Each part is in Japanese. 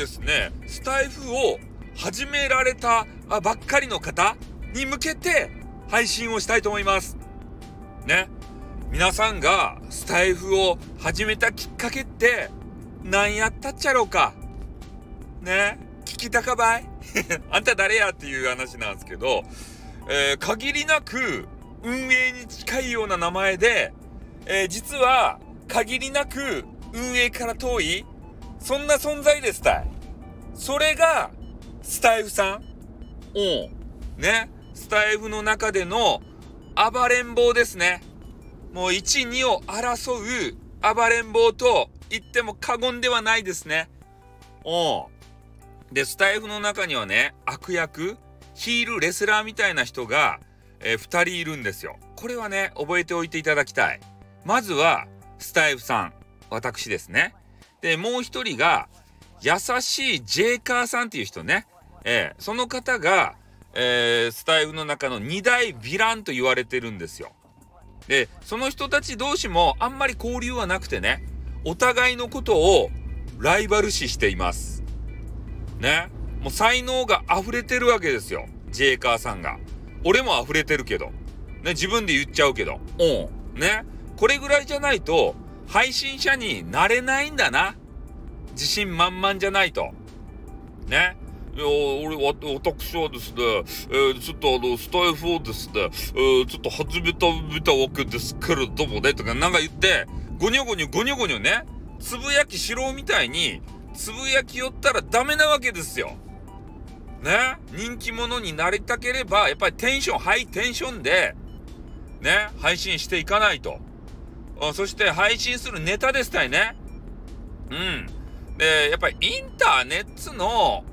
ですね、スタイフを始められたばっかりの方に向けて配信をしたいと思います。ね。皆さんがスタイフを始めたきっかけって何やったっちゃろうかね。聞きたかばい あんた誰やっていう話なんですけど、えー、限りなく運営に近いような名前で、えー、実は限りなく運営から遠いそんな存在ですたい。それがスタイフさん。うん。ね。スタイフの中での暴れん坊ですね。もう1、2を争う暴れん坊と言っても過言ではないですね。うん。で、スタイフの中にはね、悪役、ヒール、レスラーみたいな人が、えー、2人いるんですよ。これはね、覚えておいていただきたい。まずは、スタイフさん。私ですね。で、もう1人が、優しいジェイカーさんっていう人ね。えー、その方が、えー、スタイフの中の2大ヴィランと言われてるんですよ。で、その人たち同士もあんまり交流はなくてね、お互いのことをライバル視しています。ね。もう才能が溢れてるわけですよ。ジェイカーさんが。俺も溢れてるけど。ね、自分で言っちゃうけど。うん。ね。これぐらいじゃないと、配信者になれないんだな。自信満々じゃないと。ね。いや、俺、私はですね、えー、ちょっとあの、スタイフをですね、えー、ちょっと始めた、みたわけですけれどもね、とかなんか言って、ゴニョゴニョゴニョゴニョね、つぶやきしろみたいに、つぶやき寄ったらダメなわけですよ。ね、人気者になりたければ、やっぱりテンション、ハイテンションで、ね、配信していかないと。そして配信するネタですたいね。うん。で、やっぱりインターネットの、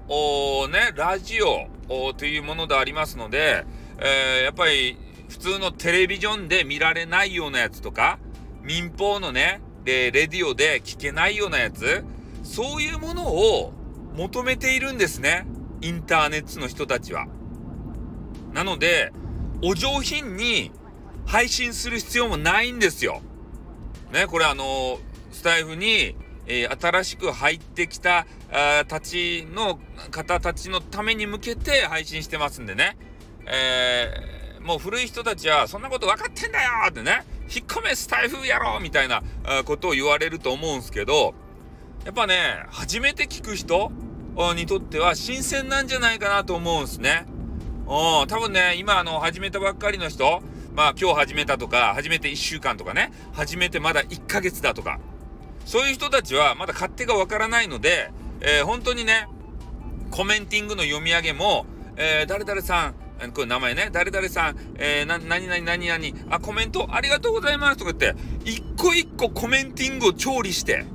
ね、ラジオというものでありますので、えー、やっぱり普通のテレビジョンで見られないようなやつとか、民放のね、で、レディオで聞けないようなやつ、そういうものを求めているんですね。インターネットの人たちは。なので、お上品に配信する必要もないんですよ。ね、これあのスタイフにえー、新しく入ってきたあたちの方たちのために向けて配信してますんでね、えー、もう古い人たちはそんなこと分かってんだよってね引っ込めスタイフやろみたいなことを言われると思うんすけどやっぱね初めて聞く人にとっては新鮮なんじゃないかなと思うんすね。多分ね今あの始めたばっかりの人まあ今日始めたとか始めて1週間とかね。始めてまだ1ヶ月だとか。そういう人たちはまだ勝手がわからないので、えー、本当にね、コメンティングの読み上げも、えー、誰々さん、これ名前ね、誰々さん、えー、な、何々何々、あ、コメントありがとうございますとか言って、一個一個コメンティングを調理して、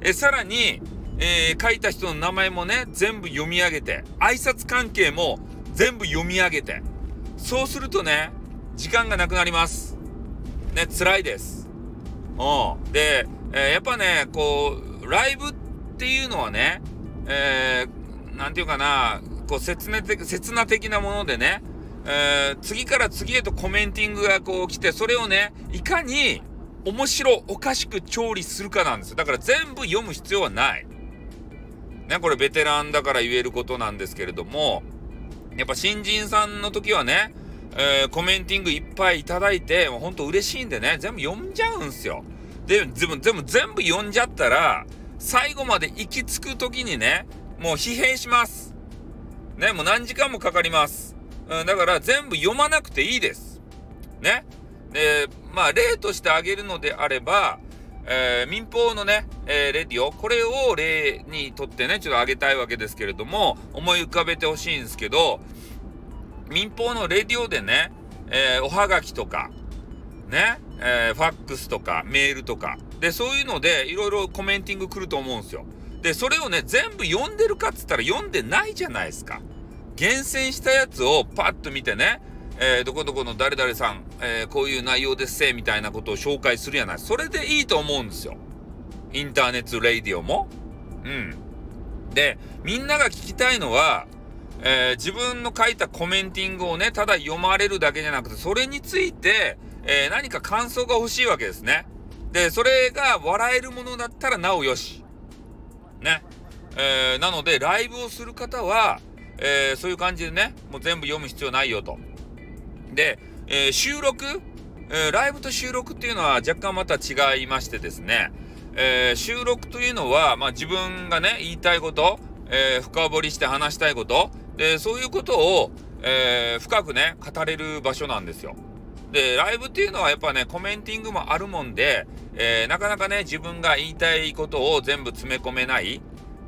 えさらに、えー、書いた人の名前もね、全部読み上げて、挨拶関係も全部読み上げて、そうするとね、時間がなくなります。ね、辛いです。う。で、えー、やっぱね、こう、ライブっていうのはね、えー、なんていうかな、こう、切な的、切な的なものでね、えー、次から次へとコメンティングがこう来て、それをね、いかに面白おかしく調理するかなんですよ。だから全部読む必要はない。ね、これベテランだから言えることなんですけれども、やっぱ新人さんの時はね、えー、コメンティングいっぱいいただいて、もうほんと嬉しいんでね、全部読んじゃうんすよ。で、全部、全部、全部読んじゃったら、最後まで行き着く時にね、もう疲弊します。ね、もう何時間もかかります。うん、だから全部読まなくていいです。ね。で、まあ、例として挙げるのであれば、えー、民放のね、えー、レディオ、これを例にとってね、ちょっと挙げたいわけですけれども、思い浮かべてほしいんですけど、民放のレディオでね、えー、おはがきとか、ね、えー、ファックスとかメールとか。で、そういうのでいろいろコメンティング来ると思うんですよ。で、それをね、全部読んでるかっつったら読んでないじゃないですか。厳選したやつをパッと見てね、えー、どこどこの誰々さん、えー、こういう内容ですせ、みたいなことを紹介するやない。それでいいと思うんですよ。インターネットレイディオも。うん。で、みんなが聞きたいのは、えー、自分の書いたコメンティングをね、ただ読まれるだけじゃなくて、それについて、えー、何か感想が欲しいわけですね。で、それが笑えるものだったらなおよし。ね。えー、なので、ライブをする方は、え、そういう感じでね、もう全部読む必要ないよと。で、え、収録、えライブと収録っていうのは若干また違いましてですね、え収録というのは、まあ、自分がね、言いたいこと、え深掘りして話したいこと、で、そういうことを、え深くね、語れる場所なんですよ。で、ライブっていうのはやっぱね、コメンティングもあるもんで、えー、なかなかね、自分が言いたいことを全部詰め込めない。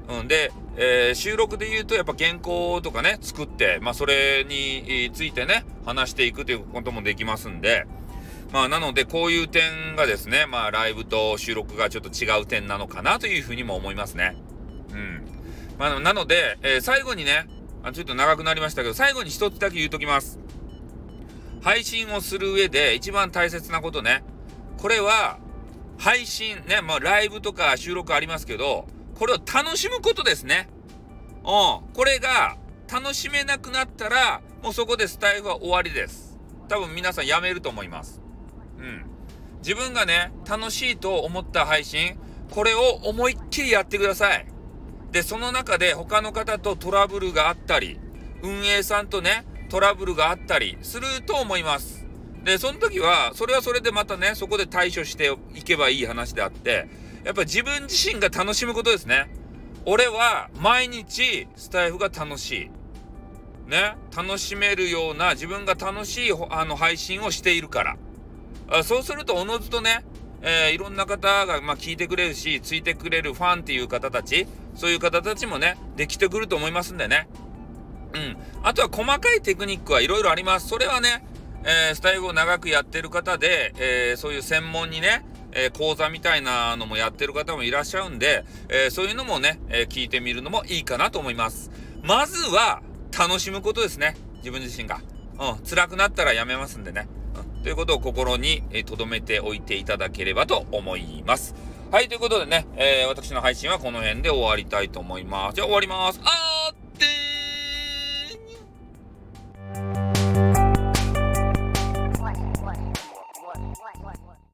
うん、で、えー、収録で言うとやっぱ原稿とかね、作って、まあそれについてね、話していくということもできますんで、まあなのでこういう点がですね、まあライブと収録がちょっと違う点なのかなというふうにも思いますね。うん。まあなので、えー、最後にね、あちょっと長くなりましたけど、最後に一つだけ言うときます。配信をする上で一番大切なことね。これは、配信ね、まあライブとか収録ありますけど、これを楽しむことですね。うん。これが楽しめなくなったら、もうそこでスタイルは終わりです。多分皆さんやめると思います。うん。自分がね、楽しいと思った配信、これを思いっきりやってください。で、その中で他の方とトラブルがあったり、運営さんとね、トラブルがあったりすると思います。で、その時は、それはそれでまたね、そこで対処していけばいい話であって、やっぱ自分自身が楽しむことですね。俺は毎日スタイフが楽しい。ね、楽しめるような自分が楽しいあの配信をしているから。あそうするとおのずとね、えー、いろんな方が、まあ、聞いてくれるし、ついてくれるファンっていう方たち、そういう方たちもね、できてくると思いますんでね。うん。あとは細かいテクニックはいろいろあります。それはね、えー、スタイルを長くやってる方で、えー、そういう専門にね、えー、講座みたいなのもやってる方もいらっしゃるんで、えそういうのもね、え聞いてみるのもいいかなと思います。まずは、楽しむことですね。自分自身が。うん、辛くなったらやめますんでね。ということを心に留めておいていただければと思います。はい、ということでね、え私の配信はこの辺で終わりたいと思います。じゃあ終わります。あー